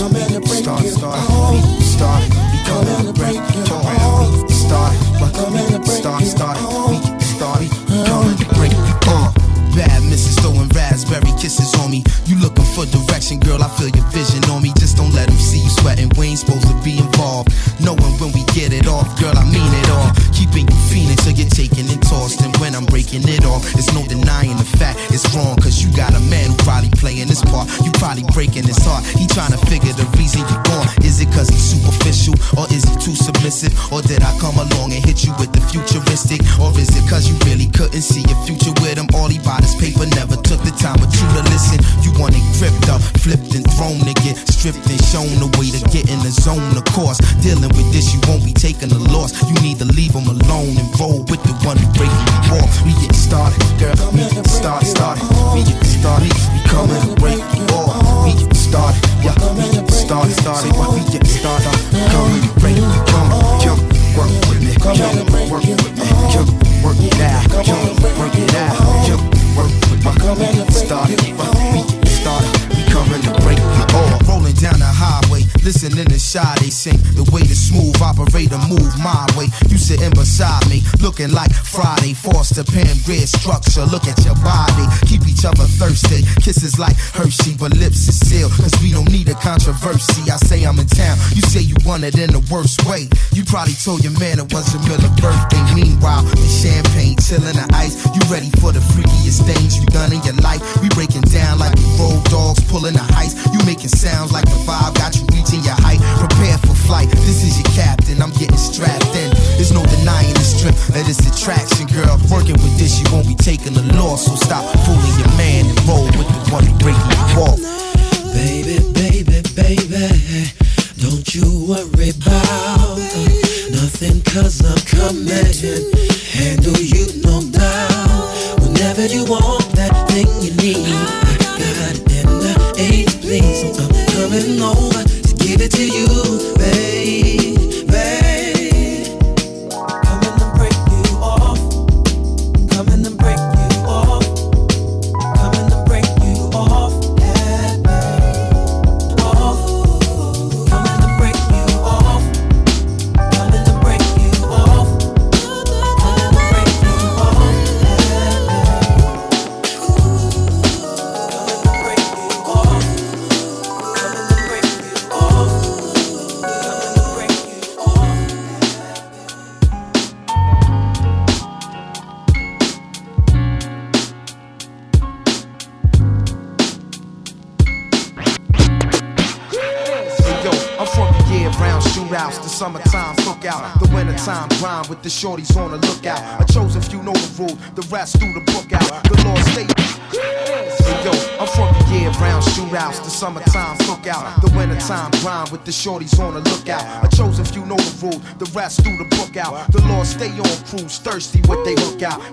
coming to break start, you start, uh-huh. off. Start, we coming to break you off. We start, coming to break start, start, uh-huh. we start, we coming to break you uh. off. Bad misses throwing raspberry kisses on me. You looking for direction, girl? I feel your vision on me. Just don't let them see you sweating. We ain't supposed to be involved. Knowing when we get it off, girl, I mean it all. Keeping you feeling till you're taking and tossed. And I'm breaking it off, it's no denying the fact it's wrong. Cause you got a man who probably playing his part. You probably breaking his heart. He trying to figure the reason you're gone. Is it cause he's superficial? Or is he too submissive? Or did I come along and hit you with the futuristic? Or is it cause you really couldn't see your future with him? All he bought this paper, never took the time with you to listen. You want it gripped up, flipped and thrown to get stripped and shown the way to get in the zone. Of course, dealing with this, you won't be taking a loss. You need to leave them alone and roll with the one who breaking you off. We get started, girl. We get started, started. We get started. We coming to break you off. We get started, yeah. We get started, started. We get started. Coming to break you, come, come, work with me, come, work with me, come, work it out, come, work it out, come, work with me. We get started, we get started. We coming to break you off. Rolling down the highway, listening to Sade sing. The way the smooth operator move my way. You sitting beside me, looking like Friday. Foster Pam Grier structure. Look at your body, keep each other thirsty. Kisses like Hershey, but lips is sealed. Cause we don't need a controversy. I say I'm in town, you say you want it in the worst way. You probably told your man it was your Miller birthday. Meanwhile, the champagne chilling the ice. You ready for the freakiest things you done in your life? We breaking down like we road dogs, pulling the heist. You making sounds like the vibe got you reaching your height. Prepare for flight. This is your captain. I'm getting strapped in. There's no denying the strength of this attraction, girl. Working with this, you won't be taking the loss. So stop fooling your man and roll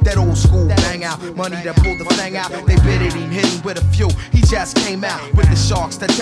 That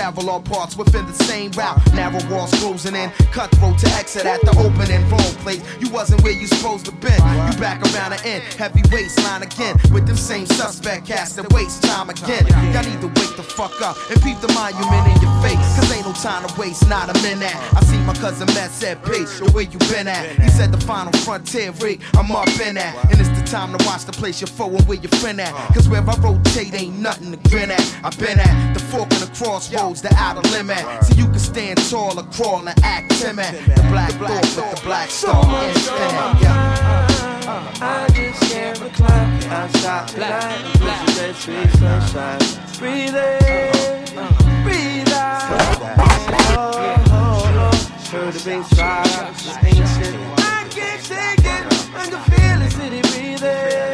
travel all parts within the same route. Narrow walls closing in, cutthroat to exit at the opening. Wrong place, you wasn't where you supposed to been. You back around the end, heavy waistline again with them same suspect cast that waste time again. Y'all need to wake the fuck up and peep the monument in your face. Cause ain't no time to waste, not a minute. I see my cousin Matt said, Pace, where you been at? He said the final frontier rig, I'm up in at. And it's the time to watch the place you're foe and where your friend at. Cause where I rotate ain't nothing to grin at. I've been at the fork and the crossroads, the outer limit. So you can stand tall or crawl and act timid. The black thought with the black star infinite. Yeah. Uh, uh, I just can't recline outside tonight. Black, black, sweet sunshine. Breathe in, breathe out. Oh, oh, oh. Heard the bass drive, it's ancient. I can't take it, I can feel the city breathing.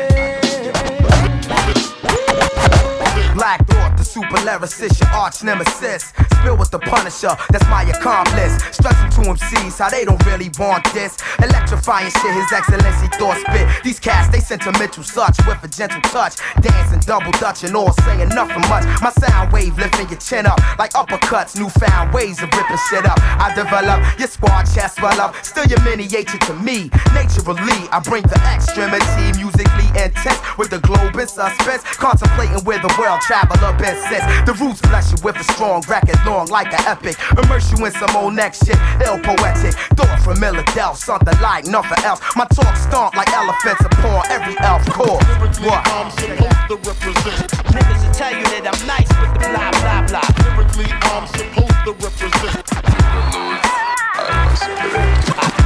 Black Thought, super lyricist, your arch nemesis. Spill with the punisher, that's my accomplice. Stressing to MCs how they don't really want this. Electrifying shit, his excellency thought spit. These cats, they sentimental such with a gentle touch. Dancing double dutch and all saying nothing much. My sound wave lifting your chin up like uppercuts. Newfound ways of ripping shit up. I develop your squad chest swell up. Still your miniature to me. Naturally, I bring the extremity musically intense with the globe in suspense. Contemplating where the world travel abyss process. The roots bless you with a strong record, long like an epic. Immerse you in some old next shit, ill poetic. Thought from Illidale, something like nothing else. My talk stomp like elephants upon every elf core. What? I'm supposed to represent. Niggas will tell you that I'm nice with the blah blah blah. Lyrically, I'm supposed to represent.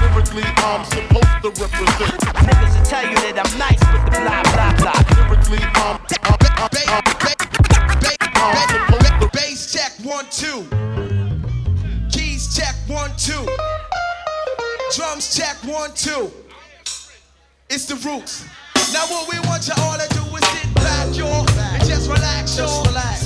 Lyrically, I'm supposed to represent. Niggas will tell you that I'm nice with the blah blah blah. Lyrically, I'm. I'm, I'm, I'm, I'm Bass check one two. Keys check one two. Drums check one two. It's the roots. Now what we want you all to do is sit back, y'all, and just relax, y'all. Just relax.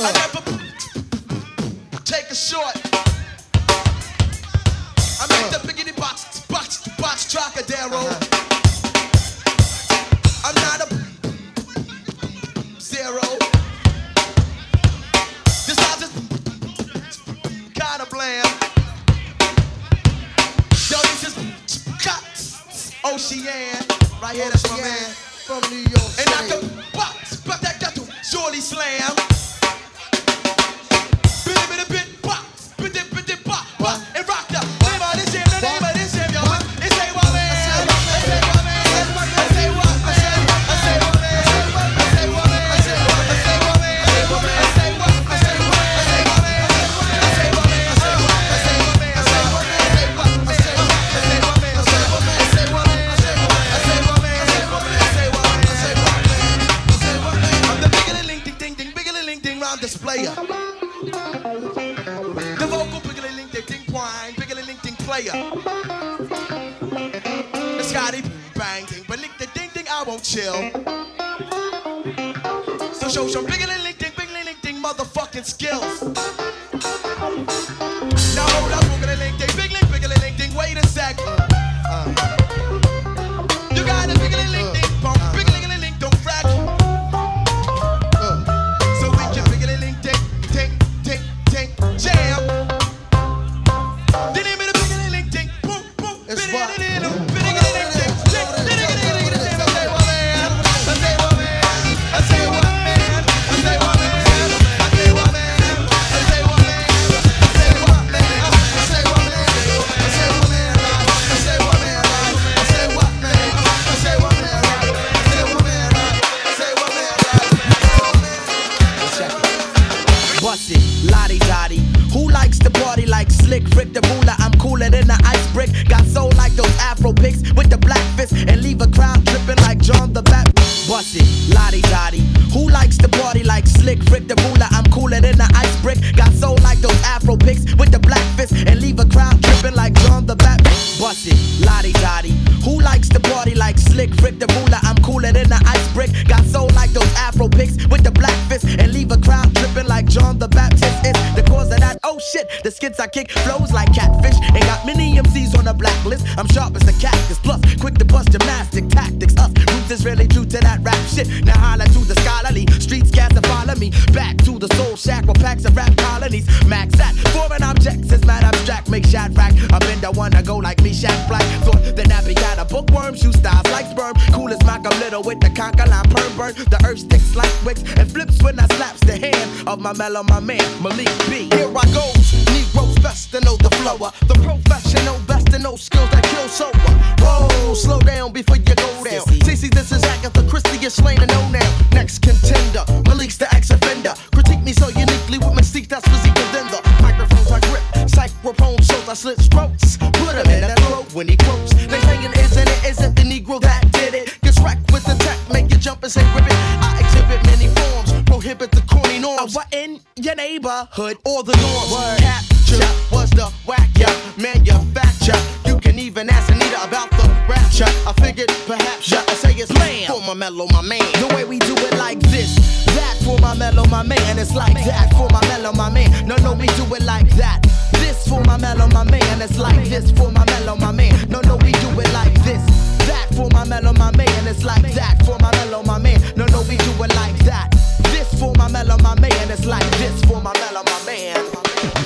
Uh. Take a short. Bust it, lottie dottie. Who likes to party like slick Rick the ruler? I'm cooler than the ice brick. Got soul like those Afro pics with the black fist and leave a crowd tripping like John the Baptist. Bust it, lottie dottie. Who likes to party like slick Rick the ruler? I'm cooler than the ice brick. Got soul like those Afro pics with the black fist and leave a crowd tripping like John the Baptist. Bust it, lottie dottie. Who likes to party like slick Rick the ruler? I'm cooler than the ice brick. Got soul like those Afro pics with the black fist and leave a like John the Baptist. It's the cause of that. Oh shit, the skits I kick flows like catfish Ain't got many MCs on the blacklist. I'm sharp as the cactus, plus quick to bust gymnastic tactics. Us roots is really true to that rap shit. Now holla to the scholarly streets, cats to follow me back to the soul shack where packs of rap colonies. Max at foreign objects is mad abstract, make shot rack. I've been the one to go like me, Shaq Black. Thought the nappy got a bookworm, shoe styles like sperm. Cool Malcolm Little with the congolene perm burn. The earth sticks like wicks and flips when I slaps the hand of my mellow, my man, Malik B. Here I goes, Negroes best to know the flower. The professional best to know skills that kill sober. Whoa, slow down before you go down. CC, this is Agatha Christie, you're slain and know now. Next contender, Malik's the ex offender. Critique me so uniquely with mystique that's physique than the microphones I grip. Microphone shows I slit throats. Put him in represent ribbon. I exhibit many forms, prohibit the corny norms. I in your neighborhood or the norms. Word. Capture was the whack, yeah, manufacture. You can even ask Anita about the rapture. I figured perhaps I say it's man for my mellow, my man. The way we do it like this, that for my mellow, my man. It's like that for my mellow, my man. No, no, we do it like that. This for my mellow, my man. It's like this for my mellow, my man. No, no, we do it like this. That for my mellow, my man. It's like that for my my man. It's like this for my mellow, my man.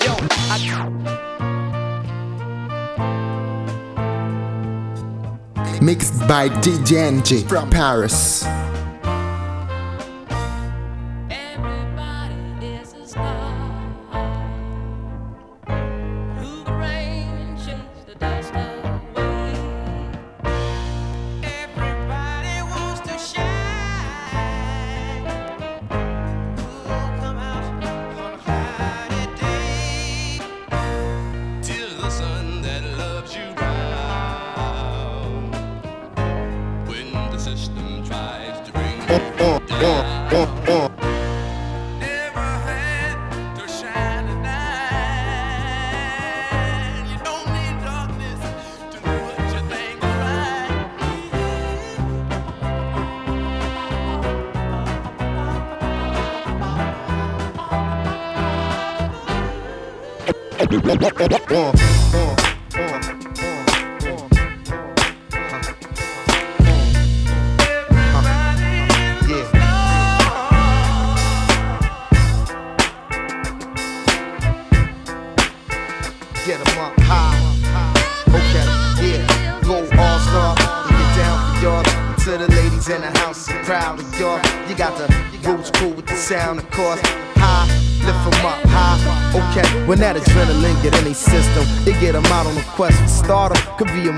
Yo, I. Mixed by DJ NG from Paris.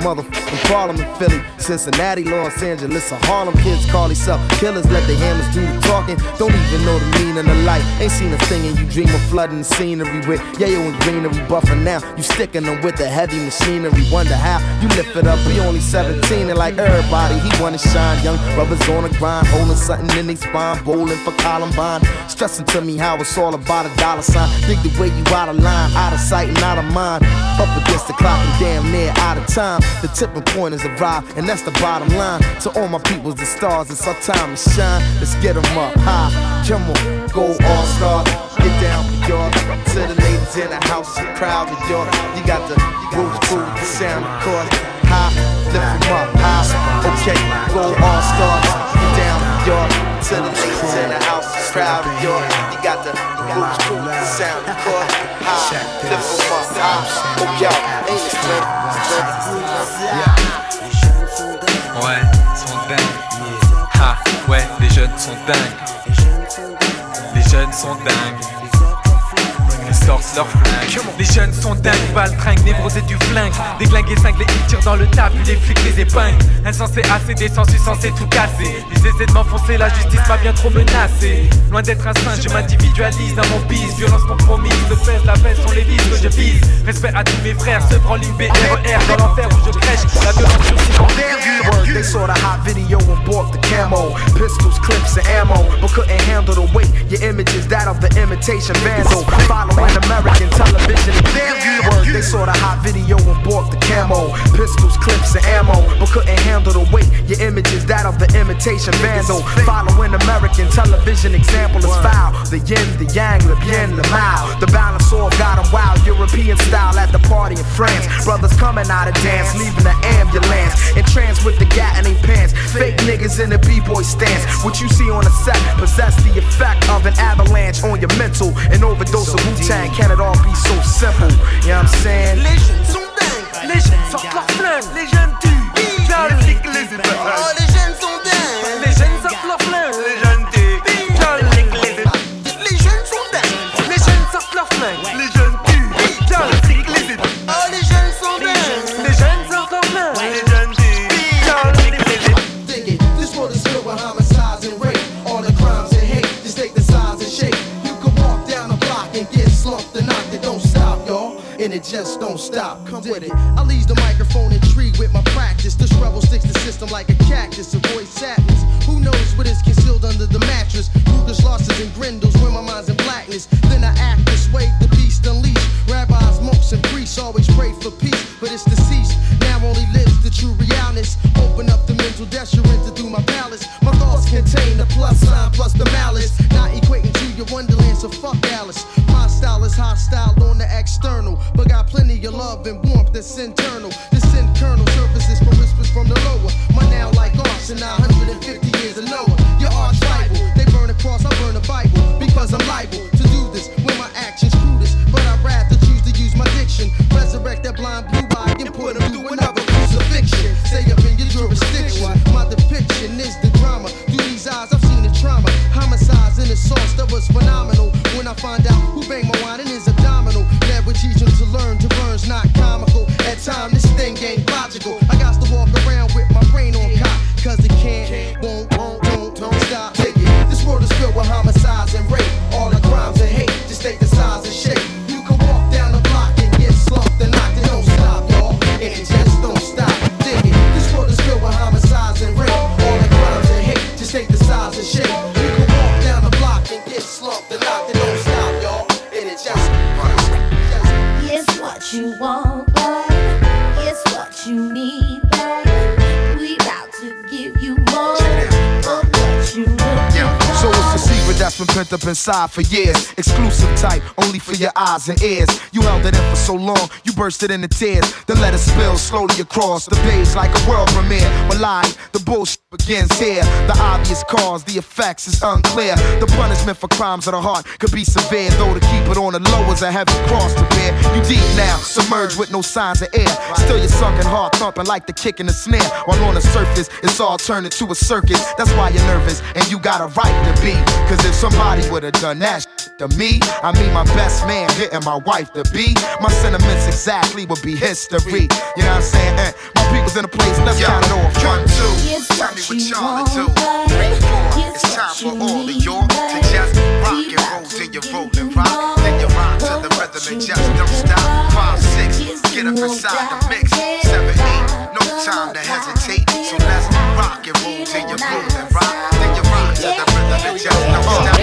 Could Cincinnati, Los Angeles, or Harlem. Kids call themselves killers, let the hammers do the talking. Don't even know the meaning of life. Ain't seen a thing and you dream of flooding the scenery with yayo and greenery buffing now. You sticking them with the heavy machinery. Wonder how you lift it up. We only 17 and like everybody, he wanna shine. Young brothers on the grind, holding something in their spine, bowling for Columbine. Stressing to me how it's all about a dollar sign. Dig the way you out of line, out of sight and out of mind. Up against the clock and damn near out of time. The tipping point is arrived, and that's the bottom line. To all my peoples, the stars, it's our time to shine. Let's get 'em up high. Come on, go all star. Get down for y'all. To the ladies in the house, I'm proud of y'all. You got the roots cool, the sound, of course. High, lift 'em up high. Okay, go all stars. Get down for y'all. To the ladies in the house, I'm proud of y'all. You got the roots cool, the sound, of course. High, lift up high. Yo, ain't it straight? Ouais, sont dingues. Ha, ouais, les jeunes sont dingues. Les jeunes sont dingues. Les jeunes sont dingues, baltringues, névrosés du flingue. Déglingués, cinglés, ils tirent dans le tas, puis les flics les épingles. Insensé, assez désensu, censé tout casser. Ils essaient de m'enfoncer, la justice m'a bien trop menacé. Loin d'être un saint, je m'individualise dans mon bise. Violence compromise, le pèse, la pèse sont les vices que je vise. Respect à tous mes frères, se prend l'UBRER dans l'enfer où je crèche. La violence en Word, they saw the hot video and bought the camo. Pistols, clips, and ammo, but couldn't handle the weight. Your image is that of the imitation vandal. American television. Word, they saw the hot video and bought the camo. Pistols, clips, and ammo, but couldn't handle the weight. Your image is that of the imitation vandal. Following American television example is foul. The yin, the yang, the bien, the mal. The balance all got 'em wild. European style at the party in France. Brothers coming out of dance, leaving the ambulance. In trance with the gat in their pants. Fake niggas in the b-boy stance. What you see on the set possess the effect of an avalanche on your mental. An overdose of Wu-Tang, can it all be so simple? You know what I'm saying? Les jeunes sont dingues, les jeunes sortent leurs flingues, les jeunes tuent, les flics les. Oh, les jeunes sont dingues, les jeunes sortent leurs flingues, les jeunes tuent, les jeunes sont dingues, les jeunes sortent leurs flingues, just don't stop. Come with it. I leave the microphone intrigued with my practice. This rebel sticks the system like a cactus. Avoid sadness. Who knows what is concealed under the mattress? Ruger's losses and grindles when my mind's in blackness. Then I act this way, the beast unleashed. Rabbis, monks, and priests always pray for peace, but it's deceased. Now only lives the true realness. Open up the mental you enter through my palace. My thoughts contain the plus sign plus the malice. Not equating to your wonderland, so fuck Alice. My style is hostile on the external, but got plenty of love and warmth that's internal. This internal surfaces for whispers from the lower. My now like arson, 150 years of Noah. Your art tribal, they burn a cross, I burn a Bible, because I'm liable to do this when my actions screw this. But I'd rather choose to use my diction, resurrect that blind blue eye and put him through another crucifixion. Say up in your jurisdiction, my depiction is the drama. Through these eyes, I've seen the trauma, homicides in the sauce that was phenomenal. Inside for years. Exclusive type, only for your eyes and ears. You held it in for so long, you bursted into tears. Then let it spill slowly across the page like a world premiere. Lying, the bullshit begins here. The obvious cause, the effects is unclear. The punishment for crimes of the heart could be severe, though to keep it on the low is a heavy cross to bear. You deep now, submerged with no signs of air. Still your sunken heart thumping like the kick in the snare. While on the surface, it's all turning to a circus. That's why you're nervous, and you got a right to be. Cause if somebody would've done that to me, I mean my best man hitting my wife to be. My sentiments exactly would be history. You know what I'm saying? Eh, my people's in a place, let's count it off. One, two. It's Tell me what what you y'all want, do. Three, four. It's time what for all of y'all to just rock and roll till you're rolling rock. Then you rock to the rhythm and just don't stop. Five, six, get up inside the mix. Seven, eight, no time to hesitate. So let's rock and roll till you're rolling rock. Then you rock to the rhythm and just don't stop.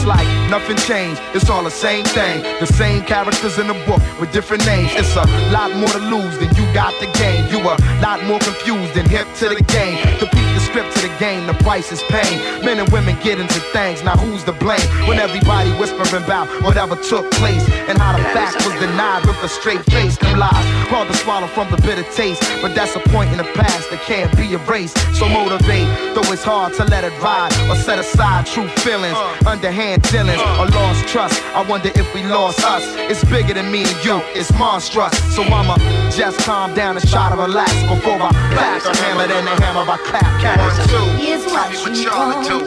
It's like nothing changed. It's all the same thing. The same characters in the book with different names. It's a lot more to lose than you got the game. You a lot more confused than hip to the game. To beat the script to the game, the price is pain. Men and women get into things. Now who's to blame? When everybody whispering about whatever took place and how the fact was denied with a straight face. Them lies hard to swallow from the bitter taste, but that's a point in the past that can't be erased. So motivate, though it's hard to let it ride or set aside true feelings, uh. underhand dealings or lost trust. I wonder if we lost us. It's bigger than me and you. It's monstrous. So I'ma just calm down and try to relax before I bash a hammer, then the hammer I clap. One, two. It's Tell what me what you y'all want, do.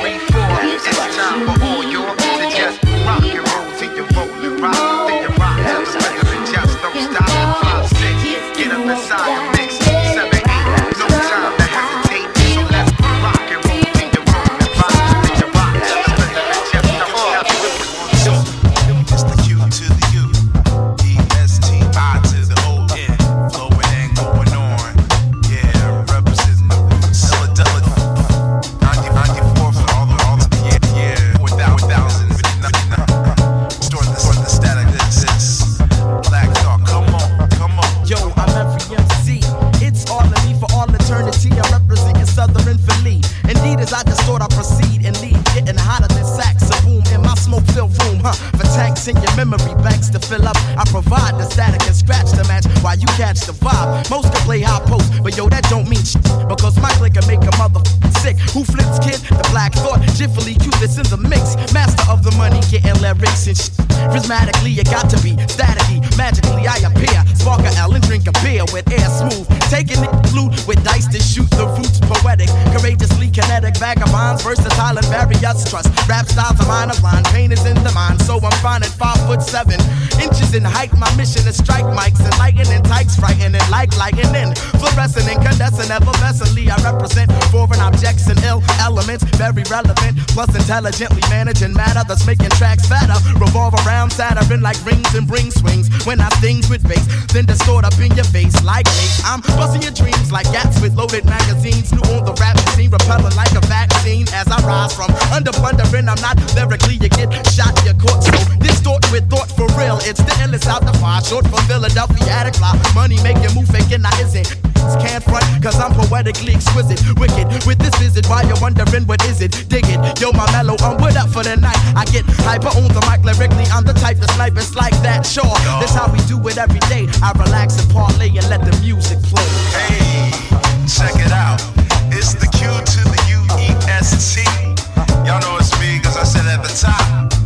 Three, four. It's It's time for all need, y'all to just rock and roll till you roll and rock. Then you rock to the rhythm and just don't stop. Five, six, get up inside shit. You got to be staticky. Magically, I appear. Spark a L and drink a beer with air smooth. Taking it flute with dice to shoot the roots poetic. Courageously kinetic, vagabonds, versatile various trust. Rap styles of mine of line, pain is in the mind. So I'm fine at five foot seven inches in height. My mission is strike mics and lightning tykes, frightening like lightning. Fluorescent, incandescent, effervescently. I represent foreign objects and ill elements, very relevant. Plus intelligently managing matter that's making tracks fatter. Revolve around Saturn like rings and bring swings. When I stings with bass, then distort up in your face like lace. I'm busting your dreams like gats with loaded magazines. New on the rap scene, repelling like a vaccine. As I rise from under plundering, I'm not lyrically. You get shot, you're caught. So distort with thought for real. It's the endless out the far short for Philadelphia attic fly. Money make you move faking, I isn't. Can't front, cause I'm poetically exquisite. Wicked with this visit, while you're wondering what is it? Dig it, yo, my mellow, I'm with up for the night. I get hyper on the mic lyrically, I'm the type to snipe it's like that. Sure, this how we do it every day. I relax and parlay and let the music play. Hey, check it out. It's the Q to the U E S T. Y'all know it's me because I said at the top.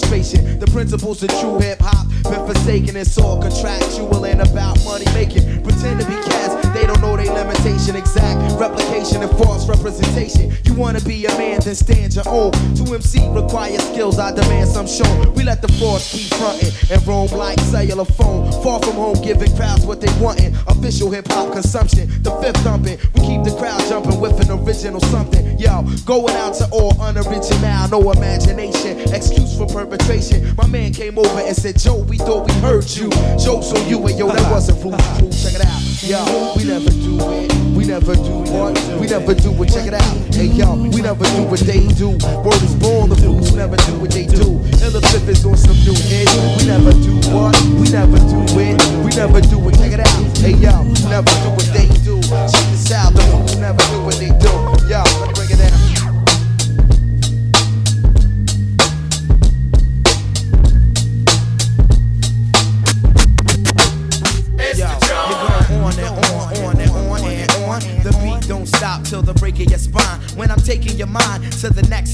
Frustration. The principles of true hip hop been forsaken. It's all contractual and about money making. Pretend to be cats, they don't know their limitation. Exact replication and false representation. Wanna be a man, then stand your own. To MC requires skills, I demand some shown. We let the force keep frontin' and roam like cellular phone. Far from home, giving crowds what they wantin'. Official hip hop consumption, the fifth thumping. We keep the crowd jumping with an original something. Yo, going out to all unoriginal, no imagination. Excuse for perpetration. My man came over and said, Joe, we thought we heard you. Jokes on you, and yo, that uh-huh. wasn't rude. Check it out. Yo, we never do it. We never do what? We never do it. Check it out. Hey, yo, we never do what they do. Word is born, the fools never do what they do. And the fifth is on some new hit. We never do what? We never do it. We never do it. Check it out. Hey, we never do what they do. Check this out. The fools never do what they do. Yo,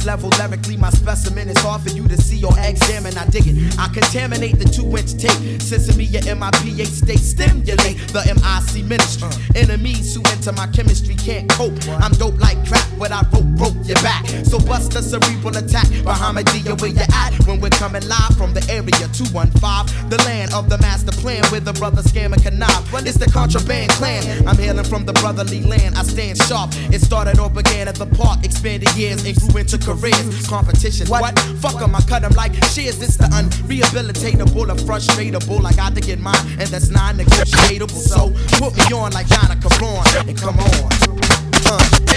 level, lyrically, my specimen is hard for you to see or examine. I dig it. I contaminate the two inch tape. Sesame in my pH state, stimulate the MIC ministry. Uh. Enemies who enter my chemistry can't cope. I'm dope like crap, but I rope broke your back. So bust a cerebral attack. Bahamadia, where you at? When we're coming live from the area 215, the land of the master plan with the brother scam and connive. It's the contraband clan. I'm hailing from the brotherly land. I stand sharp. It started or began at the park, expanded years and grew into careers. Competition, what? Fuck 'em, I cut 'em like shears. It's the unrehabilitatable, or frustratable. I got to get mine, and that's non negotiable. So put me on like Yana Cabron, and come on.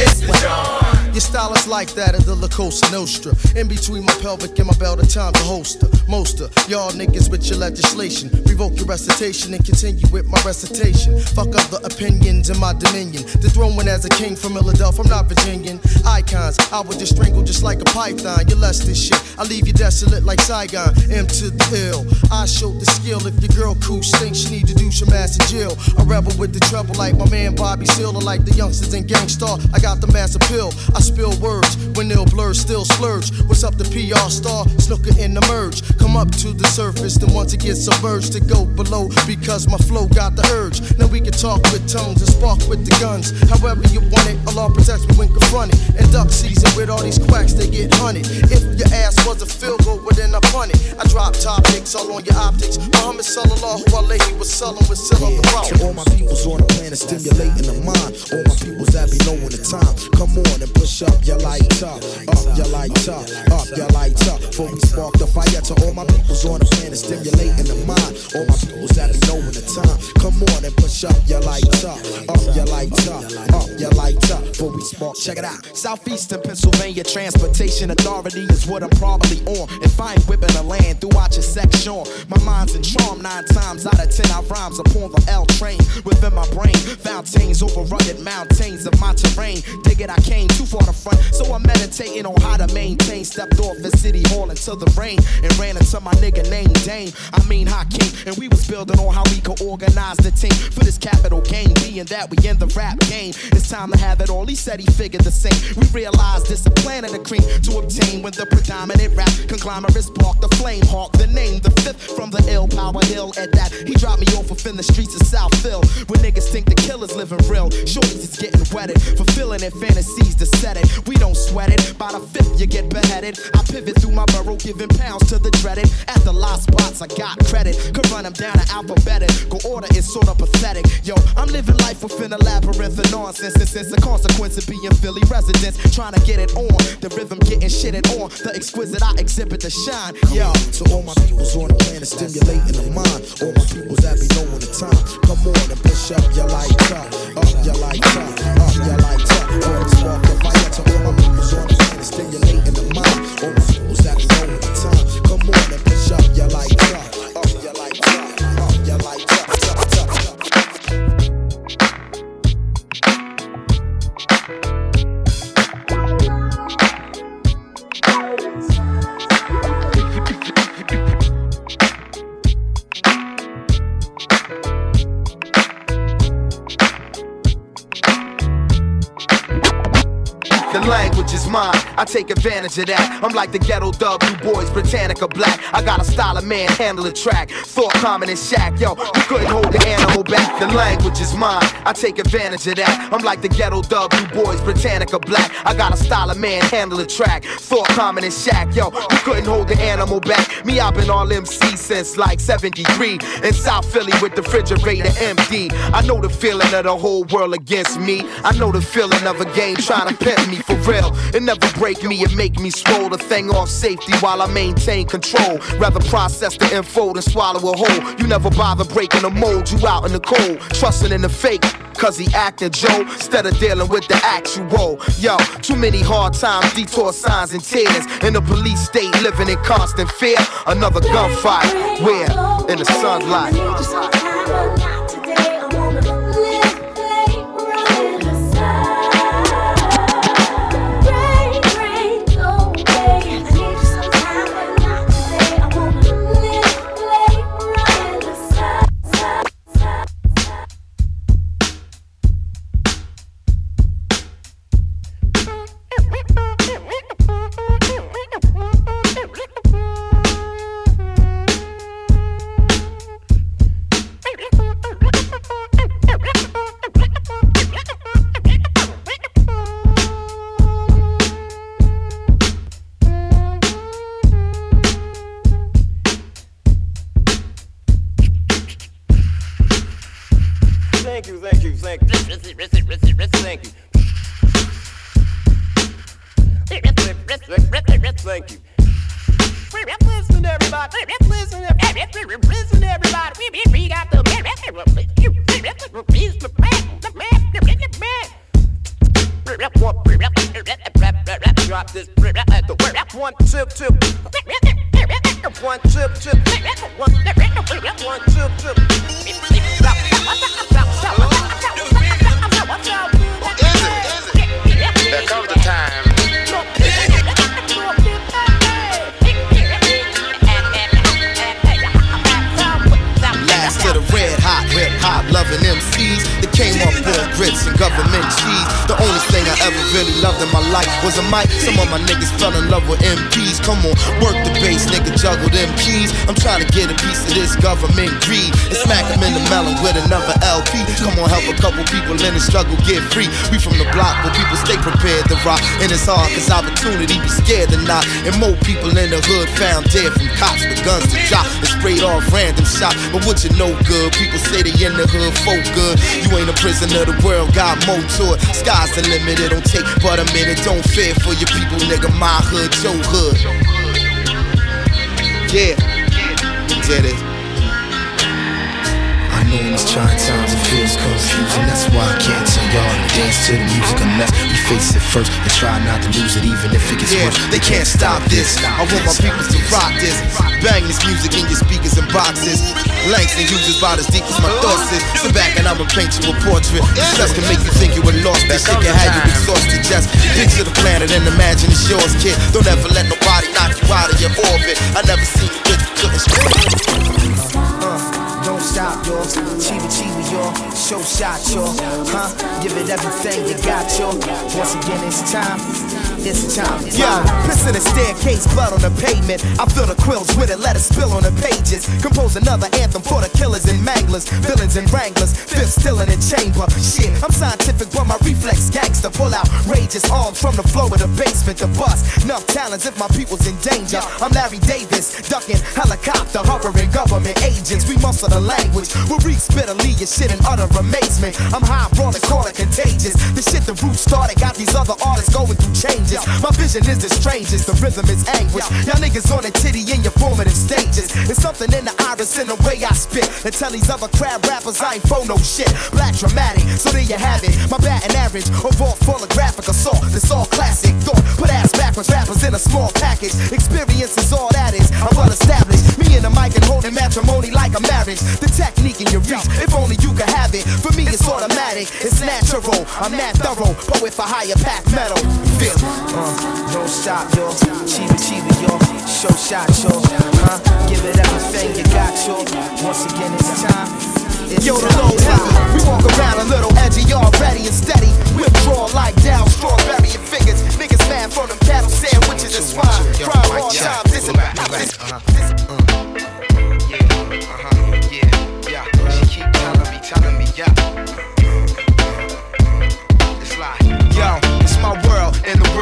It's the Jawn. Your style is like that of the La Cosa Nostra. In between my pelvic and my belt, a time to holster. Most y'all niggas with your legislation. Revoke your recitation and continue with my recitation. Fuck up the opinions in my dominion. Dethroned as a king from Philadelphia, I'm not Virginian. Icons, I would just strangle just like a python. You're less than shit. I leave you desolate like Saigon. M to the ill. I show the skill. If your girl cool stinks, she need to do some ass in jail. A rebel with the trouble like my man Bobby Seale, like the youngsters in Gang Starr. I got the mass appeal. I spill words when they'll blur, still splurge. What's up, the PR star? Snooker in the merge. Come up to the surface, then once it gets submerged to go below because my flow got the urge. Now we can talk with tongues and spark with the guns. However you want it, Allah protects me when confronted. And duck season with all these quacks, they get hunted. If your ass was a field goal, well then I punt it. I drop topics all on your optics. Muhammad sallallahu alayhi wa sallam was still on the route. To all my peoples on the planet, stimulating the mind. All my peoples that be knowing the time. Come on and push up your light up, up your light up, up your lights up. Before we spark the fire to all my peoples on the planet, stimulating the mind. All my peoples that be knowing the time. Come on and push up your lights up, up your lights up, up your light up. Before we spark, Check it out. Southeastern Pennsylvania Transportation Authority is what I'm probably on. If I ain't whipping the land throughout your section, my mind's in charm nine times out of ten. I rhymes upon the L train within my brain. Fountains over rugged mountains of my terrain. Dig it, I came too far to front, so I'm meditating on how to maintain. Stepped off the city hall into the rain and ran into my nigga named Dame. I mean Hakeem, and we was building on how we could organize the team for this capital game. Being that we in the rap game, it's time to have it all. He said he figured the same. We realized this a plan of the cream to obtain when the predominant rap conglomerate sparked the flame. Hawk the name, the fifth from the ill power hill. At that, he dropped me off within the streets of South Phil. Where niggas think the killer's living real. Shorties is getting wetted, fulfilling their fantasies to set it. We don't sweat it. By the fifth, you get beheaded. I pivot through my burrow, giving pounds to the dreaded. At the lost spots, I got credit. Could run them down to alphabetic. Go order is sort of pathetic. Yo, I'm living life within a labyrinth of nonsense. This is the consequence of being Philly residents, trying to get it on. The rhythm getting shitted on. The exquisite I exhibit the shine. Yo, to all my peoples on the planet, stimulating the mind. All my peoples that be knowing the time. Come on and push up your light up, up your light up, up your light up. Before we spark the fire to all my stimulating the mind. All the peoples that be I take advantage of that. I'm like the ghetto dub, you boys, Britannica black. I got a style of man, handle a track. Thought common and shack, yo. You couldn't hold the animal back. The language is mine. I take advantage of that. I'm like the ghetto dub, you boys, Britannica black. I got a style of man, handle a track. Thought common and shack, yo. You couldn't hold the animal back. Me, I've been all MC since like 73. In South Philly with the refrigerator empty. I know the feeling of the whole world against me. I know the feeling of a game trying to pimp me for real. It never break me, and make me swole the thing off safety while I maintain control. Rather process the info than swallow a whole. You never bother breaking the mold, you out in the cold. Trusting in the fake. Cause he acting Joe instead of dealing with the actual. Yo, too many hard times, detour signs and tears. In the police state, living in constant fear. Another gunfight, where? In the sunlight. With guns to drop and sprayed off random shot. But what you know good, people say they in the hood folk good. You ain't a prisoner, the world got more to it. Sky's the limit, it don't take but a minute. Don't fear for your people, nigga. My hood, your hood. Yeah, did it. I know in these trying times it feels confusing. That's why I can't tell y'all to dance to the music unless we face it first and try not to lose it, even if it gets Yeah, worse. they can't stop this. I want my people to rock this. Bang this music in your speakers and boxes. Langston Hughes's about as deep as my thoughts is. Sit back and I'ma paint you a portrait. Stress can make you think you were lost. This shit can have you exhausted. Just picture the planet and imagine it's yours, kid. Don't ever let nobody knock you out of your orbit. I never seen you bitch couldn't Uh, don't stop, y'all. Chiba chiba, y'all. Show shot, y'all. Huh? Give it everything you got, y'all. Once again, it's time. It's time. Yo, piss in the staircase, blood on the pavement. I fill the quills with it, let it spill on the pages. Compose another anthem for the killers and manglers, villains and wranglers. Fifth still in the chamber. Shit, I'm scientific, but my reflex gangster. Pull out rageous arms from the floor of the basement to bust. Enough talents if my people's in danger. I'm Larry Davis, ducking helicopter, hovering government agents. We muscle the language. We'll read bitterly your shit in utter amazement. I'm high, raw, and call it contagious. The shit the roots started got these other artists going through changes. My vision is the strangest, the rhythm is anguish. Y'all niggas on the titty in your formative stages. It's something in the iris in the way I spit. And tell these other crab rappers I ain't for no shit. Black dramatic, so there you have it. My batting average, a vault full of graphic assault. It's all classic thought. Put ass backwards, rappers in a small package. Experience is all that is. I'm well established. Me and the mic and holding matrimony like a marriage. The technique in your reach, if only you could have it. For me, it's automatic, it's natural. I'm that thorough, poet for higher pack metal. Feel it. Uh, don't stop, yo. Chiba, chiba, yo. Show shot, yo. Huh? Give it everything you got, yo. Once again, it's time. It's Yo, the low heavy. We walk around a little edgy already and steady. Withdraw like down, strawberry and fingers. Niggas mad for them cattle sandwiches and swine. Crime all time. This is. This, this, this, uh, yeah, uh-huh telling me, yeah.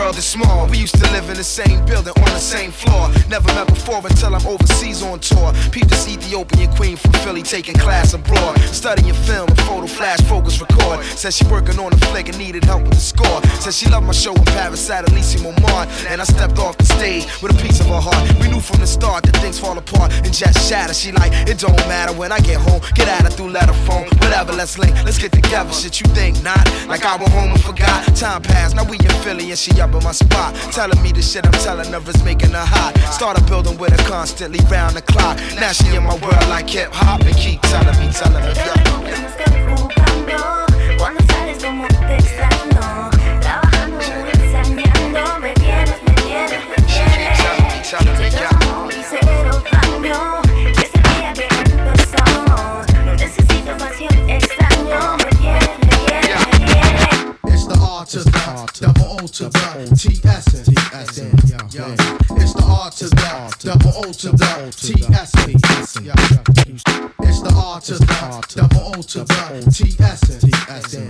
Small. We used to live in the same building on the same floor. Never met before until I'm overseas on tour. Peep this Ethiopian queen from Philly taking class abroad. Studying film and photo flash focus record. Said she working on a flick and needed help with the score. Said she loved my show in Paris at Elysée Montmartre. And I stepped off the stage with a piece of her heart. We knew from the start that things fall apart and just shatter. She like, it don't matter when I get home. Get at her through letter phone. Whatever, let's link, let's get together. Shit, you think not? Like I went home and forgot. Time passed, now we in Philly and she up my spot. Telling me the shit I'm telling her is making her hot. Started building with her constantly round the clock. Now she in my world like hip hop and keep telling me, telling me, yeah. The to the double O to the T S N. Yo, It's the R to the double O to the T S N. It's the R to the double O to the T S N.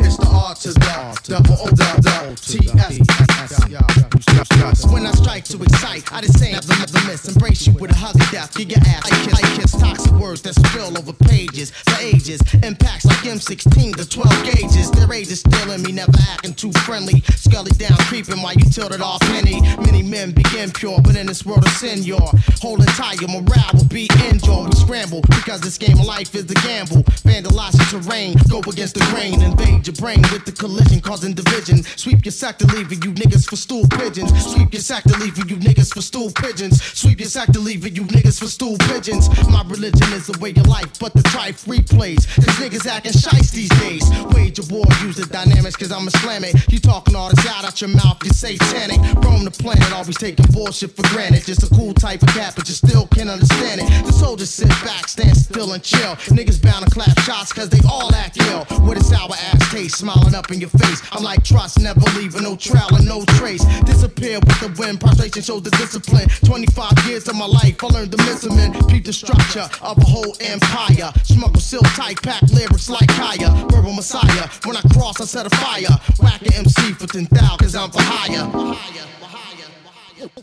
It's the R to the double O to the T S N. When I strike to excite, I just say never, never miss. Embrace you with a hug of death. Give your ass I kiss, I kiss toxic words that spill over pages for ages. Impacts like M16 to 12 gauges. Their age is still in me, never acting too friendly. Scully down, creeping while you tilted off penny. Many men begin pure, but in this world of sin, you're holding tight. Your morale will be injured. We scramble because this game of life is a gamble. Vandalize your terrain, go against the grain, invade your brain with the collision, causing division. Sweep your sector, leaving you niggas for stool pigeons. Sweep your sector, leaving you niggas for stool pigeons. Sweep your sector, leaving you niggas for stool pigeons. My religion is the way of life, but the trife replays. Cause niggas acting shice these days. Wage a war, use the dynamics, cause I'm Islamic. You talking all this out out your mouth, you're satanic. Roam the planet, always taking bullshit for granted. Just a cool type of cat, but you still can't understand it. The soldiers sit back, stand still and chill. Niggas bound to clap shots, cause they all act ill. With a sour ass taste, smiling up in your face. I'm like trust, never leaving no trail and no trace. Disappear with the wind, prostration shows the discipline. 25 years of my life, I learned the miss them and peep the structure of a whole empire. Smuggle silk tight, pack lyrics like Kaya. Verbal messiah, when I cross, I set a fire. Whack MC for 10,000, cause I'm for hire.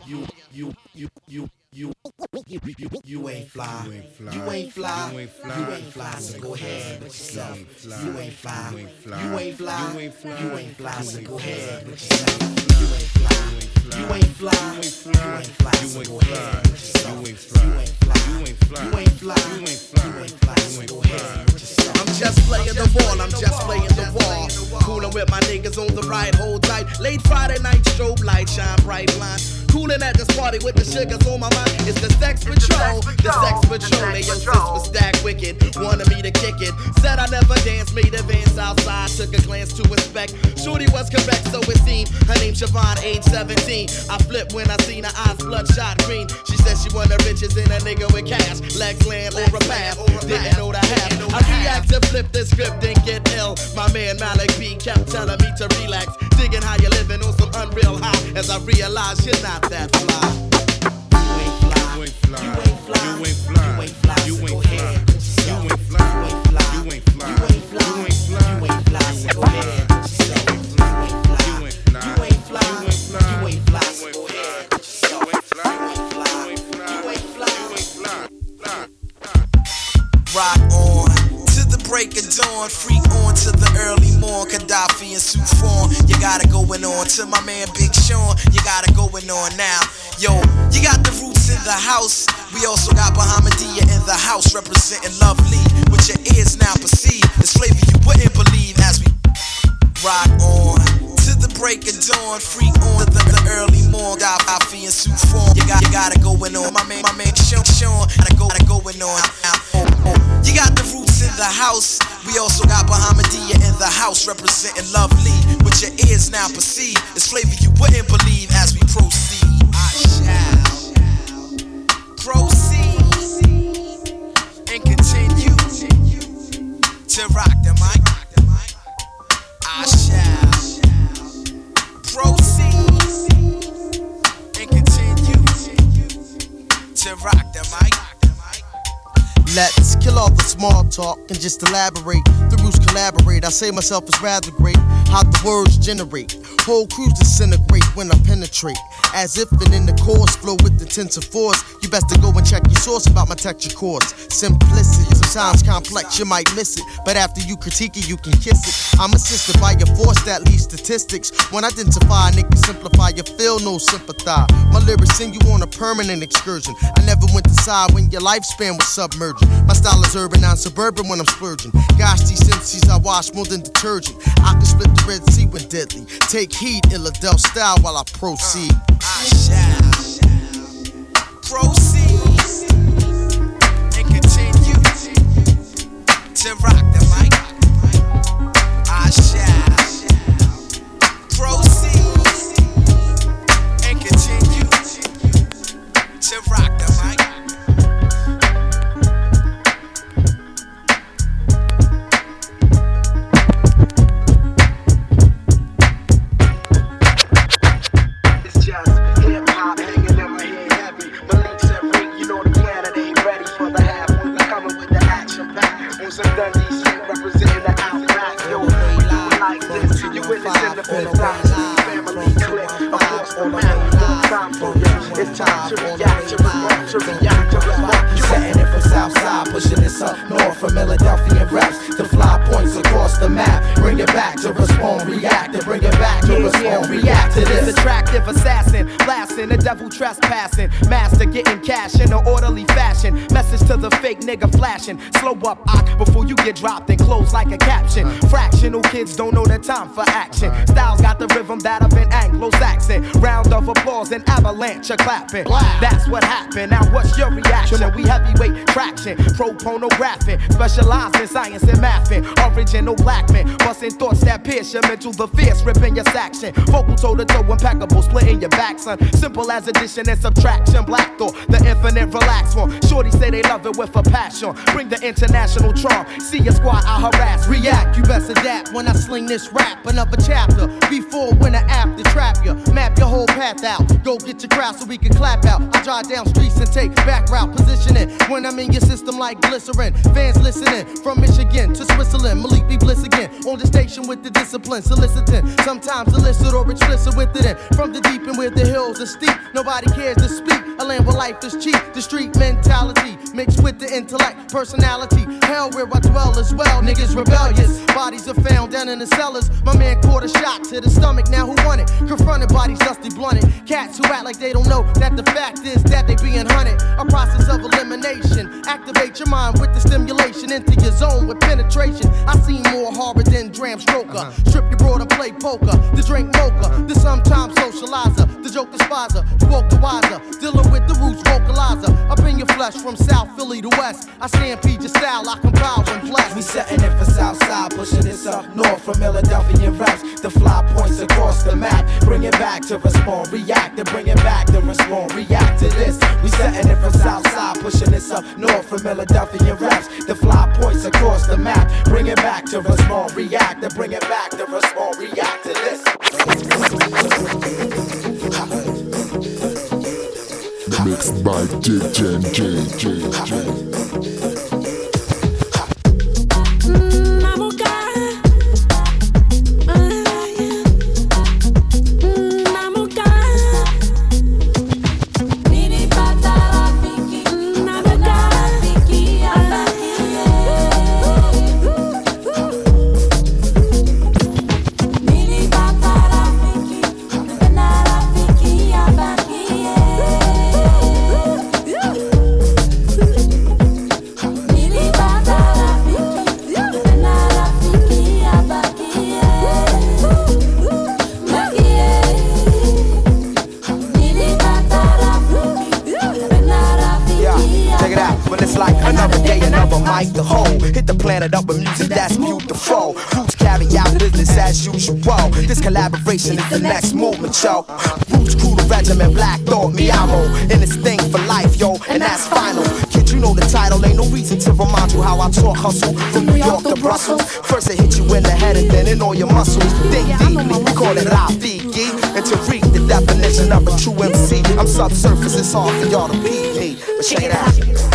You, you, you, you, you, you, you ain't fly. You ain't fly. You ain't fly. You ain't fly. You ain't fly. So go ahead with yourself. You ain't fly. You ain't fly. You ain't fly. You ain't fly. You ain't fly. So go ahead with yourself. You ain't fly. You ain't fly. You ain't fly. You ain't fly. So go ahead with yourself. You ain't fly. You ain't fly. You ain't fly. You ain't fly. You ain't fly. You ain't fly. So go ahead with yourself. I'm just playing the ball. I'm just playing the wall. Coolin' with my niggas on the right, hold tight. Late Friday night strobe light shine bright blind. Coolin' at this party with the sugars on my mind. It's the sex patrol, the sex patrol. They sis was stacked wicked, wanted me to kick it. Said I never danced, made advance outside. Took a glance to inspect. Shorty was correct, so it seemed. Her name Siobhan, age 17. I flipped when I seen her eyes bloodshot green. She said she wanted riches in a nigga with cash, legs land or a path. Didn't know the half. I react to flip the script and get ill. My man Malik B kept telling me to relax, digging how you living on some unreal high. As I realized you're not that fly. You ain't fly. You ain't fly. You ain't fly. You ain't fly. You ain't fly. You ain't fly. You ain't fly. You ain't fly. Go ahead. You. You ain't. You ain't fly. You ain't fly. You ain't fly. Rock on to the break of dawn, freak on to the early morn. Gaddafi and Sufon, you got it going on. To my man Big Sean, you got it going on now. Yo, you got the roots the house. We also got Bahamadia in the house, representing lovely. With your ears now perceive, it's flavor you wouldn't believe as we rock on. To the break of dawn, freak on the, the early morn. Got Afi and Sufon, you got, you got it going on. My man, my man Sean, Sean, got it go, got it going on. You got the roots in the house. We also got Bahamadia in the house, representing lovely. With your ears now perceive, it's flavor you wouldn't believe as we proceed. I shall proceed and continue to rock the mic. I shall proceed and continue to rock the mic. Let's kill all the small talk and just elaborate. The roots collaborate. I say myself is rather great. How the words generate. Whole crews disintegrate when I penetrate. As if and in the course flow with intensive force. You best to go and check your source about my texture chords. Simplicity, sometimes complex, you might miss it. But after you critique it, you can kiss it. I'm assisted by your force that leaves statistics. When identify, niggas simplify, you feel no sympathize. My lyrics send you on a permanent excursion. I never went to side when your lifespan was submerged. My style is urban, non suburban when I'm splurging. Gosh, these senses I wash more than detergent. I can split the Red Sea when deadly. Take heed, Illadel style while I proceed. I shall proceed and continue to rock of clapping. That's what happened. Now what's your reaction? We heavyweight traction, pro pornographic, specialized in science and mathing. Original black man, busting thoughts that pierce your mental, the fierce, ripping your section. Vocal toe to toe, impeccable, splitting your back, son. Simple as addition and subtraction. Black thought, the infinite relax one. Shorty say they love it with a passion. Bring the international charm. See your squad, I harass. React, you best adapt when I sling this rap. Another chapter, before, when, or after, trap ya. Map your whole path out. Go get your crowd so we can clap out. I drive down streets and take back route positioning. When I'm in your system like glycerin. Fans listening from Michigan to Switzerland. Malik B bliss again. On the station with the discipline, soliciting. Sometimes illicit or explicit with it. And from the deep and where the hills are steep, nobody cares to speak. A land where life is cheap. The street mentality mixed with the intellect, personality. Hell where I dwell as well. Niggas rebellious. Bodies are found down in the cellars. My man caught a shot to the stomach. Now who won it? Confronted bodies dusty blunted. Cats who act like they don't know that the fact is that they being hunted. A process of elimination. Activate your mind with the stimulation into your zone with penetration. I seen more horror than Bram Stoker. Uh-huh. Strip your broad and play poker. The drink mocha. The sometimes socializer. The joke despiser. Spoke the wiser. Dealing with the roots vocalizer. Up in your flesh from South Philly to West. I stampede your style. I compile when blessed. We setting it for Southside, pushing this up north from Philadelphia raps to fly points across the map. Bring it back to respond, react, to bring it back to respond, react to this. We setting it for Southside, pushing this up north from Philadelphia raps to fly points across the map. Bring it back to respond, react, to bring it back to respond, react to this. Mixed by DJ J. Yeah, usual. This collaboration is the next movement, yo. Roots crew the regiment, Black Thought, me amo. In this thing for life, yo, and that's final. Kid, you know the title, ain't no reason to remind you how I talk hustle from New York to Brussels. First it hit you in the head and then in all your muscles. Think deeply, we call it Rafiki. And to read the definition of a true MC, I'm subsurface, it's hard for y'all to beat me. But check it out.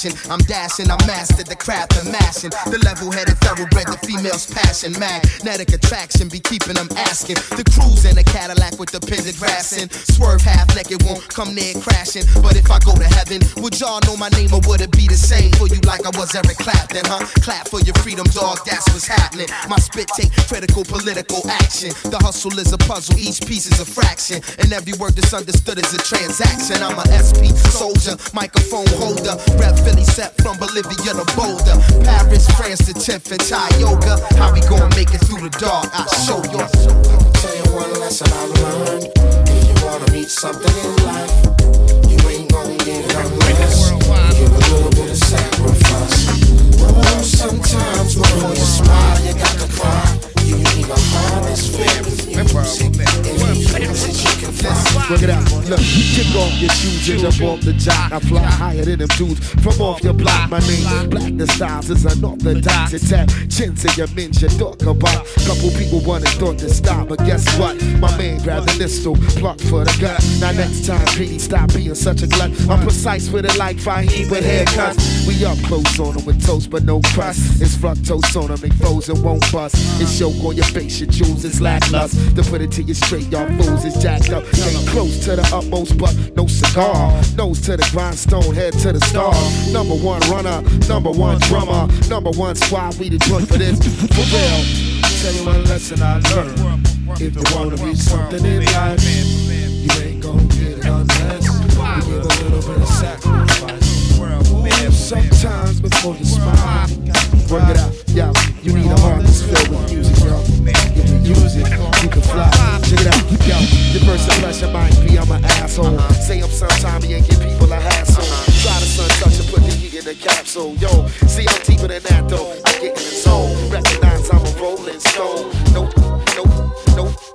Splashing. I'm dashing, I mastered the craft of mashing. The level headed thoroughbred, the female's passion. Magnetic attraction be keeping them asking. The cruise in a Cadillac with the pentagrass in. Swerve half naked, won't come near crashing. But if I go to heaven, would y'all know my name or would it be the same for like I was Eric Clapton, huh? Clap for your freedom, dog, that's what's happening. My spit take critical political action. The hustle is a puzzle, each piece is a fraction. And every word that's understood is a transaction. I'm a SP soldier, microphone holder. Rep Philly set from Bolivia to Boulder. Paris, France to 10th and yoga. How we gonna make it through the dark? I'll show you. I fly higher than them dudes from off your block. My name, Black the Styles, is unorthodox. It's tap chins in your mins you talk about. Couple people wanted thought to stop, but guess what? My man grabbed the pistol, plucked for the gut. Now next time, Petey, stop being such a glut. I'm precise with it like Fahim with haircuts. We up close on them with toast, but no crust. It's fructose on them, they and won't bust. It's yoke on your face, your jewels is lackluster. To put it to you straight, y'all fools is jacked up. Stay close to the utmost, but no cigar. Nose to the grindstone, head to the star. Number one runner, number one drummer, number one squad. We the joint for this. For real. Tell you one lesson I learned. If you wanna be something in life, you ain't gonna get it unless you give a little bit of sacrifice. Sometimes before you smile, work it out. Yo, you need a heart that's filled with music, you can fly. Check it out. Yo, your first impression might be I'm an asshole. Say I'm sometime and give people a hassle. Try to sun touch and put the heat in the capsule. Yo, see I'm deeper than that though. I get in the zone. Recognize I'm a rolling stone. Nope, nope, nope.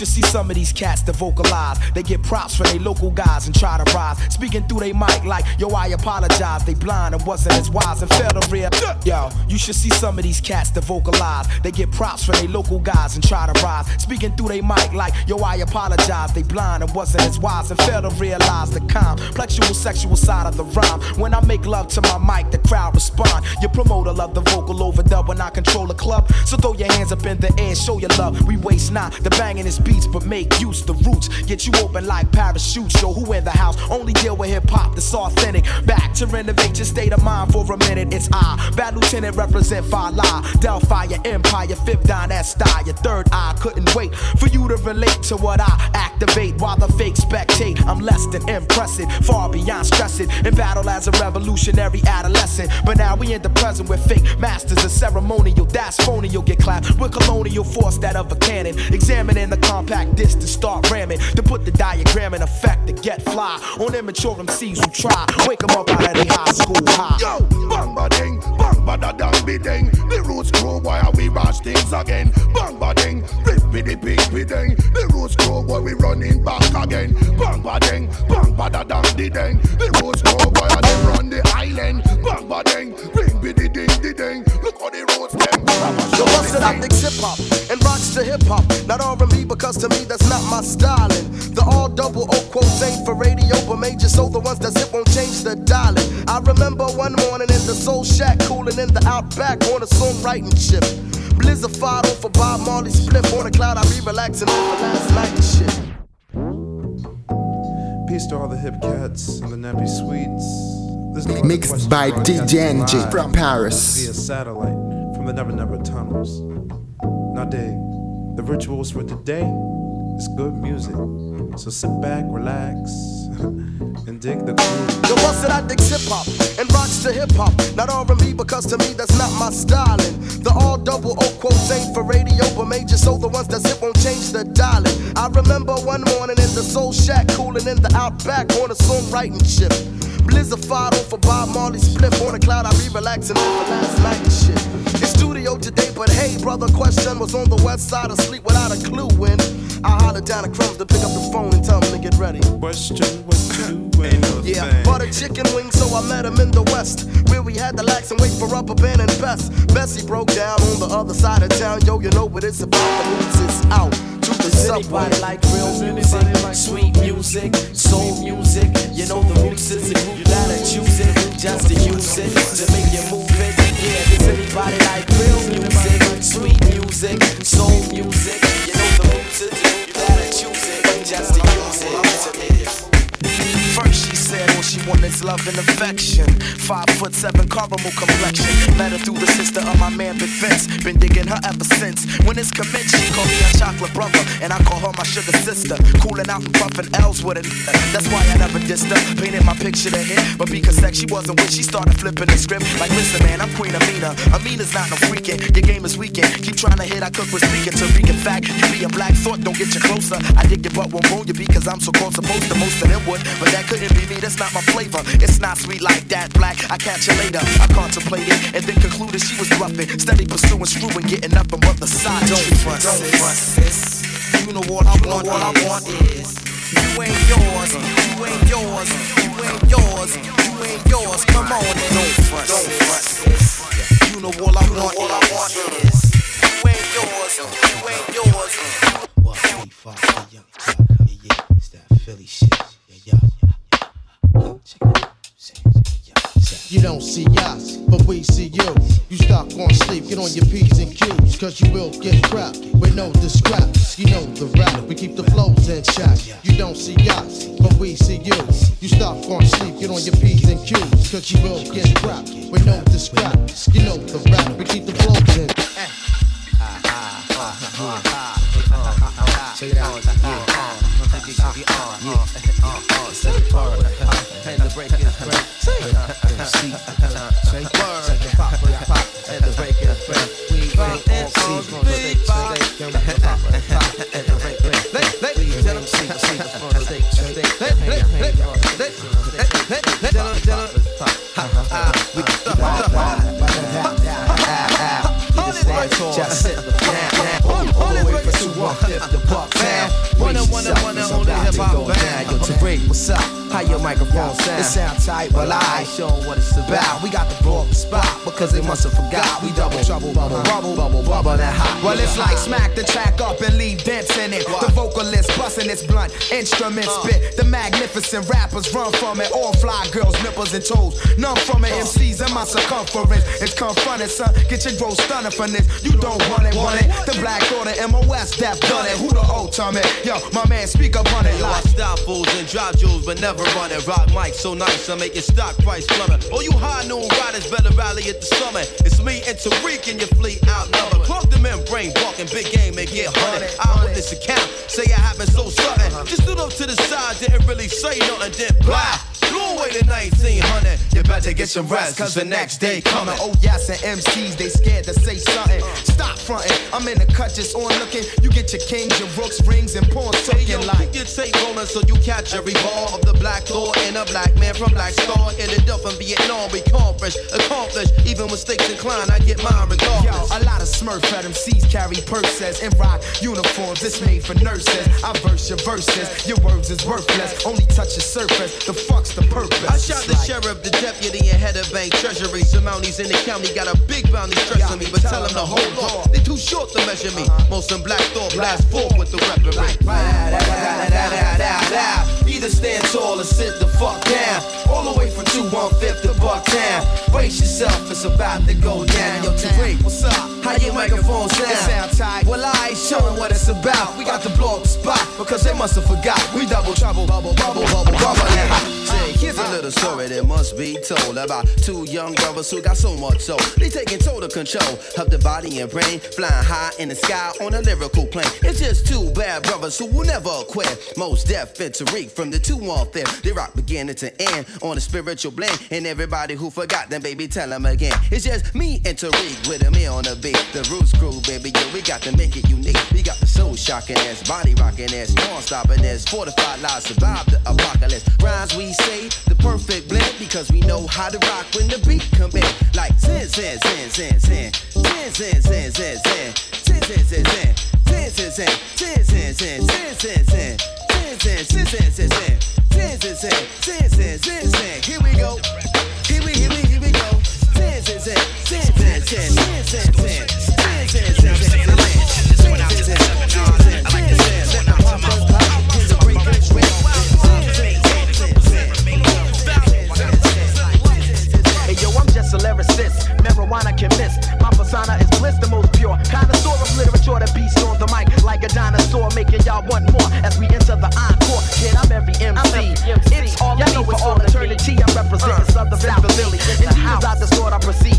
Should see some of these cats that vocalize. They get props for their local guys and try to rise. Speaking through they mic like, yo, I apologize. They blind and wasn't as wise and failed to real. Yo, you should see some of these cats that vocalize. They get props for their local guys and try to rise. Speaking through they mic like, yo, I apologize. They blind and wasn't as wise and failed to realize the complexual sexual side of the rhyme. When I make love to my mic, the crowd respond. Your promoter love the vocal overdub when I control the club. So throw your hands up in the air, show your love. We waste not the banging is beats, but make use the roots. Get you open like parachutes. Yo, who in the house? Only deal with hip hop that's authentic. Back to renovate your state of mind for a minute. It's I, Bad Lieutenant, represent Fala, Delphi, your Empire, Fifth Don, that style. Your third eye couldn't wait for you to relate to what I activate while the fake spectate. I'm less than impressive, far beyond stressing. In battle as a revolutionary adolescent. But now we in the present with fake masters of ceremonial. That's phony, you'll get clapped with colonial force that of a cannon. Examining the compact disc to start ramming. To put the diagram in effect to get fly on immature MCs who try. Wake them up out of their high school high. Yo, bang ba ding, bang ba da dang be ding. The roots grow boy, and we bash things again. Bang ba ding, rip be the pig be ding. The roots grow boy, we running back again. Bang ba ding, bang ba da dang the ding. The roots grow boy, and they run the island. Bang ba ding, ring be the ding the ding. The roots them. It out, mix hip hop and rocks to hip hop. Not R&B because to me that's not my styling. The all double O quotes ain't for radio, but major so the ones that zip won't change the dialing. I remember one morning in the Soul Shack, cooling in the Outback on a songwriting ship. Blizzard for Bob Marley split on a cloud. I be relaxing over last night and shit. Peace to all the hip cats and the nappy sweets. There's no Mixed by broadcasting DJ live from Paris. Via satellite from the Never Never tunnels. Now, dig, the rituals for today is good music. So sit back, relax, and dig the groove. The bust that I dig hip hop and rocks to hip hop. Not R&B because to me that's not my styling. The all double O quotes ain't for radio, but major so the ones that zip won't change the dialing. I remember one morning in the Soul Shack, cooling in the Outback on a songwriting ship. Blizzard for Bob Marley split on a cloud. I be relaxing over last night and shit. In studio today, but hey, brother, question was on the west side asleep without a clue when I hollered down the crumbs to pick up the phone and tell him to get ready. Question what you doing? Yeah, bought a chicken wing, so I met him in the west. Where we had to lax and wait for rubber band and best. Bessie broke down on the other side of town. Yo, you know what it's about. The roots is out to the subway. like real music, sweet music, soul music? You know the roots is a group that'll choose it just to use it to make you move it. Yeah, does anybody like real music, sweet music, soul music? You know the roots is a group that'll choose it just to use it. First she said all she wanted is love and affection. Five foot seven caramel complexion. Met her through the sister of my man Big Vince. Been digging her ever since. When it's commenced, she called me a chocolate brother. And I call her my sugar sister. Cooling out and puffing L's with it. That's why I never dissed her. Painted my picture to hit. But because sex she wasn't with, she started flipping the script. Like, listen, man, I'm Queen Amina. Amina's not no freaking. Your game is weakened. Keep trying to hit, I cook with speaking to In fact, you be a black thought, don't get you closer. I dig your butt, won't roll you because I'm so called supposed to. Most of them would, but that couldn't be me. That's not my flavor. It's not sweet like that. Black, I catch you later. I contemplated and then concluded she was bluffing. Steady pursuing, screwing, getting up and what the side. Don't front, don't front, sis. You know what I want, what I want is. You ain't yours, you ain't yours, you ain't yours, you ain't yours. Come on and don't front, don't front, sis. You know all I want, all I want is. You ain't yours, you ain't yours. What three, five, yeah, yeah, yeah, yeah, it's that Philly shit, yeah, yeah. Check it out. You don't see us, but we see you. You stuck on sleep, get on your P's and Q's, cause you will get trapped with no discraps. You know the rap, we keep the flows in check. You don't see us, but we see you. You stuck on sleep, get on your P's and Q's, cause you will get trapped with no discraps. You know the rap, we keep the flows in. Check it out, yeah. Yeah, yeah, set it apart. And the break is break. MC, check it pop, break, pop. And the break is break. We C's from the. Pop, pop. And the break, break. We ain't MC, C's from the state, state. Hang, hang, on the state, state. We just set the down, down. All the way from 215 to Bucktown. One and one and only hip hop band. Yo, Tariq, what's up? How your microphone sound? It sound tight, but I show 'em what it's about. We got the the spot because they must have forgot. We double trouble, bubble, bubble, bubble, bubble, that hot. Well, it's like smack the track up and leave dents in it. The vocalist busting its blunt, instrument uh. spit. The magnificent rappers run from it. All fly girls, nipples and toes. None from it. Uh. MCs in my circumference. It's confronted, son. Get your growth stunning from this. You don't want it, want it. The Black Order, Mos Def done it. Who the it? Yo, my man, speak up on it. Yo, I stop fools and drop jewels, but never run it. Rock mic so nice, I make your stock price plummet. All you high noon riders better rally at the summit. It's me and Tariq and your fleet outnumbered. Clock the membrane, walking big game and get hunted. Eyewitness account, say it happened so sudden. Just stood up to the side, didn't really say nothing, then blah. Blew away the 1900. You better get some rest, cause the next day coming. Oh yes, and MCs they scared to say something. Stop fronting. I'm in the cut just on looking. You get your kings, your rooks, rings, and pawns Hey yo, like. your tape rolling so you catch every ball of the black thought and a black man from Black Star. Ended up in Vietnam, we accomplished, accomplished. Even mistakes inclined, I get mine Yo, regardless. a lot of smurf at MCs carry purses and rock uniforms. It's made for nurses. I verse your verses. Your words is worthless. Only touch the surface. The fuck's the purpose? I shot the sheriff, the deputy, and head of bank treasury. Some mounties in the county got a big bounty stressing me, but tell them to hold on. They too short to measure me. Most in black thought blast forward with the weaponry. Either stand tall or sit the fuck down. All the way from 215 to Bucktown. Brace yourself, it's about to go down. Yo, Tariq, what's up? How your microphone sound? It sound tight. Well, I ain't showing what it's about. We got to blow up the spot because they must have forgot. We double trouble, bubble, bubble, bubble, bubble. Now, Say, here's a little story that must be told about two young brothers who got so much soul. They taking total control of the body and brain, flying high in the sky on a lyrical plane. It's just two bad brothers who will never quit. Mos Def and Tariq from the two on there. They rock beginning to end on a spiritual blend. And everybody who forgot them, baby, tell them again. It's just me and Tariq with a me on the beat. The Roots crew, baby, yo, we got to make it unique. We got the soul shocking ass, body rocking ass, non stopping ass, fortified lives, survive the apocalypse. Rhymes we say, the perfect blend, because we know how to rock when the beat come in. Like sin, sin, sin, sin, sin, sin, sin, sin, sin, sin, sin, sin, sin, sin, sin, sin, sin, sin, sin, sin, sin, sin, sin, sin, sin, sin, sin, sin. Here we go. Here we, here we, here we go. Sin, sin, sin, sin, sin, sin, sin, sin, sin, sin, sin, sin, sin, sin, sin, sin. Hey I'm a lyricist. Marijuana can miss. My persona is bliss, the most pure. Connoisseur of literature that beats on the mic like a dinosaur, making y'all want more as we enter the encore. Kid, I'm every MC. It's all y'all know it's all eternity. I'm representing Southern Philly. In Jesus, I distort, I proceed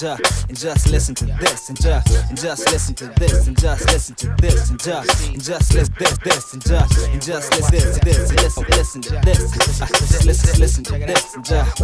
just and just listen to this and just and just listen to this and just listen to this and just and just listen this this and just and just listen this this and listen listen to this. Uh, listen listen to this and just.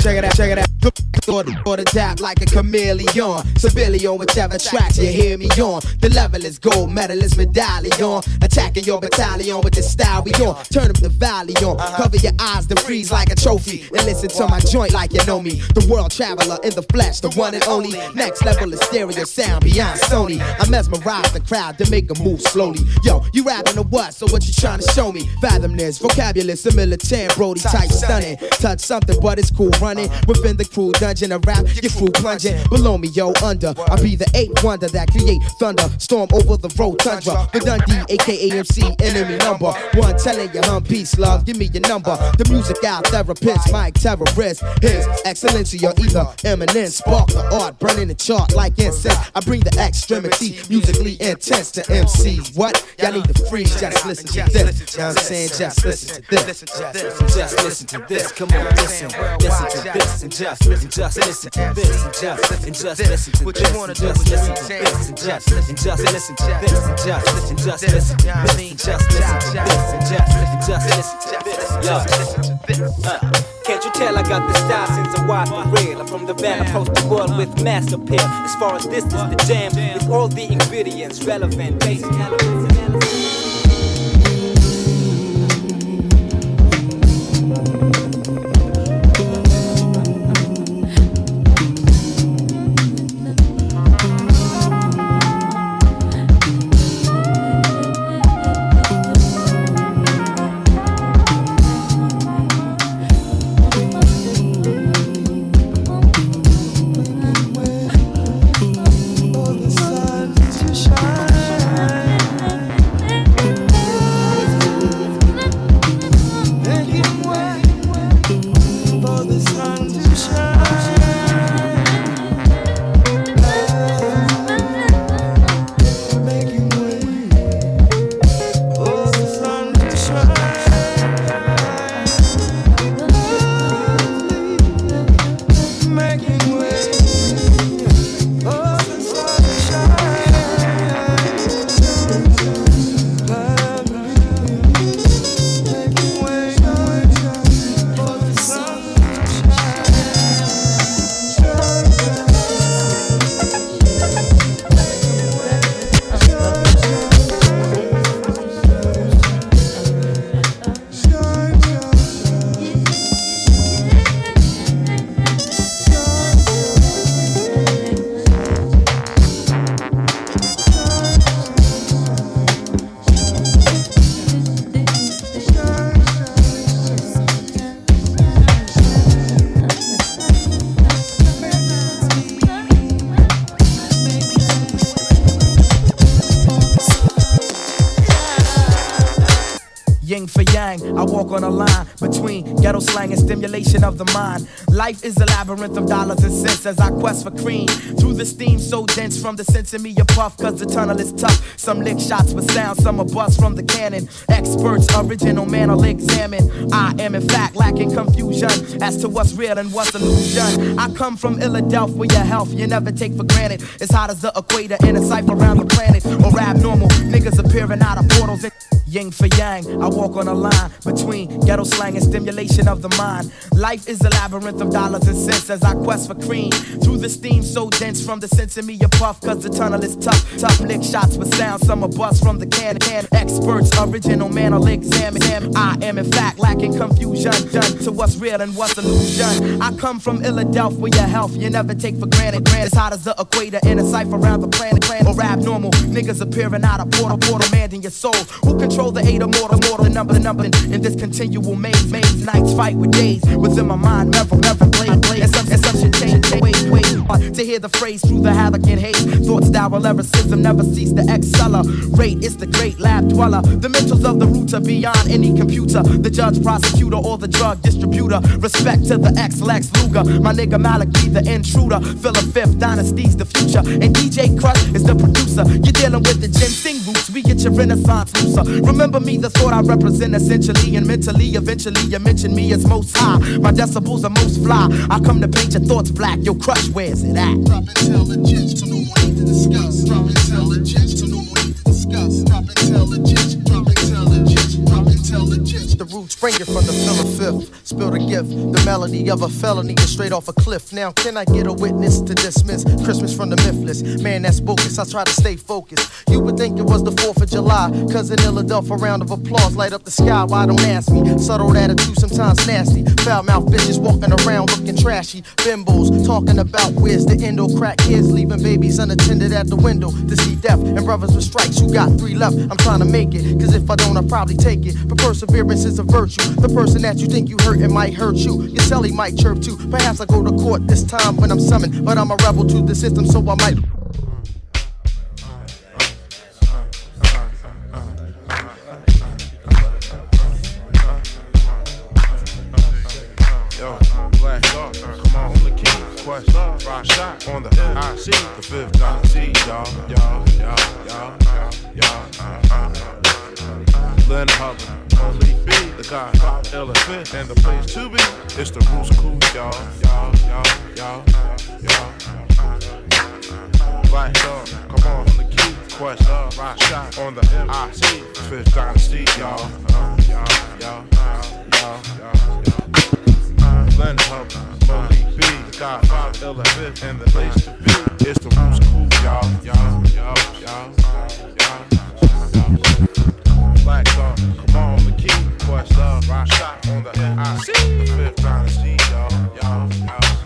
Check it out, check it out. Or the, or the dap like a chameleon. Civilian, whichever track you hear me on. The level is gold medalist medallion. Attacking your battalion with the style we on. Turn up the valley on. Uh-huh. Cover your eyes, then freeze like a trophy. And listen to my joint like you know me. The world traveler in the flesh, the one and only. Next level is stereo sound beyond Sony. I mesmerize the crowd to make them move slowly. Yo, you rapping or what? So what you trying to show me? Fathom this vocabulary similar to Brody type stunning. Touch something, but it's cool running within the crew dungeon. Plunging a rap, your crew plunging below me, yo, under. I be the eight wonder that create thunder, storm over the road tundra. The Dundee, aka MC, enemy number one, telling you hum peace, love. Give me your number. The music out therapist, Mike terrorist. His excellency or either eminence, spark the art, burning the chart like incense. I bring the extremity, musically intense to MCs. What? Y'all need to freeze, just listen to this. Know what I'm saying? Just listen to this. Just listen to this. Come on, listen. Listen to this and just and just listen to this and just and just listen to this and just listen to this and just and just listen to this and just and just listen to this and just listen to this and just and just listen to this. Uh, Can't you tell I got the style since a while for real? I'm from the van, approach the world with mass appeal. As far as this is the jam, with all the ingredients relevant, basic elements and elements. Life is a labyrinth of dollars and cents as I quest for cream. Through the steam so dense from the sense of me a puff, cause the tunnel is tough. Some lick shots with sound, some are bust from the cannon. Experts, original man I'll examine. I am in fact lacking confusion as to what's real and what's illusion. I come from Philadelphia, your health you never take for granted. It's hot as the equator in a cipher around the planet. Or abnormal niggas appearing out of portals. And Yin for yang, I walk on a line between ghetto slang and stimulation of the mind. Life is a labyrinth of dollars and cents as I quest for cream. Through the steam so dense from the sense of me a puff, cause the tunnel is tough. Tough lick shots with sound, some are bust from the can. can. Experts, original man will examine him. I am in fact lacking confusion done to what's real and what's illusion. I come from Philadelphia, your health you never take for granted. Granted, hot as the equator in a cipher around the planet. planet. Or abnormal niggas appearing out of portal, portal, man in your soul. Who control the eight or mortal, the number, the number in this continual maze, maze. Nights fight with days within my mind, never, never blade, blade. To hear the phrase through the havoc and hate, thoughts that will ever system never cease to accelerate. It's the great lab dweller. The mentals of the root are beyond any computer. The judge, prosecutor, or the drug distributor. Respect to the ex Lex Luger. My nigga Malachi, the intruder. Philip Fifth Dynasty's the future. And DJ Krush is the producer. You're dealing with the ginseng roots. We get your renaissance looser. Remember me, the thought I represent essentially and mentally. Eventually, you mention me as most high. My decibels are most fly. I come to paint your thoughts black. Your Krush, wears it at? Drop intelligence to no more need to discuss. Drop intelligence to no more need to discuss. Drop intelligence, drop intelligence, drop intelligence. The roots springing from gift, the melody of a felony is straight off a cliff. Now, can I get a witness to dismiss Christmas from the mythless? Man, that's bogus. I try to stay focused. You would think it was the 4th of July. Cause in Philadelphia, round of applause light up the sky. Why don't ask me? Subtle attitude, sometimes nasty. Foul mouth bitches walking around looking trashy. Bimbos talking about where's the endo crack kids leaving babies unattended at the window to see death and brothers with strikes. You got three left. I'm trying to make it. Cause if I don't, I'll probably take it, but perseverance is a virtue. The person that you think you hurt, it might hurt you. Your celly might chirp too. Perhaps I go to court this time when I'm summoned, but I'm a rebel to the system, so I might. Yo, Black Thought, come on the key. Quest, rock shot on the IC, the fifth dynasty, y'all, y'all, y'all, y'all, y'all, uh, uh, Lynn Hubbard, only B, the guy, elephant, and the place to be. It's the Roots Crew, y'all, y'all, y'all, y'all, y'all. Black Thought, come on the. Quest, rock shot on the MIC, fifth dynasty, y'all, uh, y'all, y'all, y'all, y'all. Len Hub, Malik B, the God, Five, Elephant, and the place to be. It's the Roots Crew, y'all, y'all, y'all, y'all, y'all. Black Thought, come on, the key, Quest Love, Rock on the NIC, the Fifth Dynasty, y'all, y'all, y'all,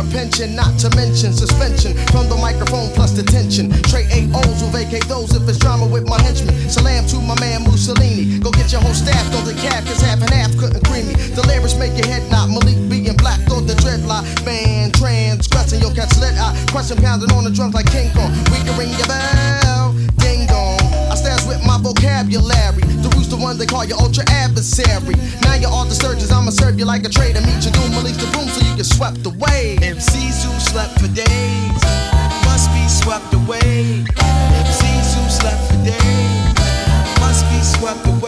a pension, not to mention suspension from the microphone plus detention. Trade AOs will vacate those if it's drama with my henchmen. Salam to my man Mussolini. Go get your whole staff, don't the cap, cause half and half couldn't cream me. The lyrics make your head not Malik being black, throw the dreadlock. Man, transgressing your catch eye. Question pounding on the drums like King Kong. We can ring your bell, they call you ultra adversary. Now you're all the surgeons, I'ma serve you like a traitor. Meet your doom, release the room so you get swept away. MCs who slept for days must be swept away. MCs who slept for days must be swept away.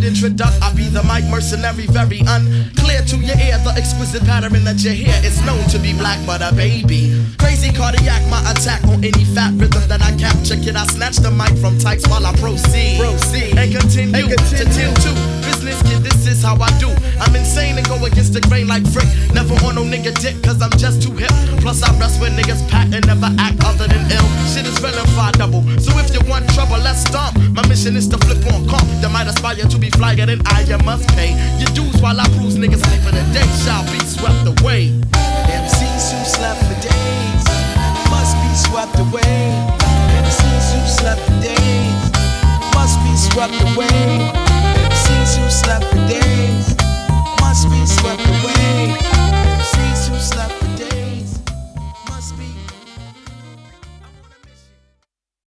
Need introduction? I be the mic mercenary, very unclear to your ear. The exquisite pattern that you hear is known to be black, but a baby. Crazy cardiac, my attack on any fat rhythm that I capture. Kid, I snatch the mic from types while I proceed. Proceed. And continue, to tend to this, kid, this is how I do. I'm insane and go against the grain like Frick. Never on no nigga dick, cause I'm just too hip. Plus, I rest with niggas pat and never act other than ill. Shit is real double. So if you want trouble, let's stomp. My mission is to flip on comp that might aspire to be flyer than I. You must pay your dues while I bruise niggas sleep for the day. Shall be swept away. MCs who slept for days must be swept away. MCs who slept for days must be swept away slept for days, must be swept away.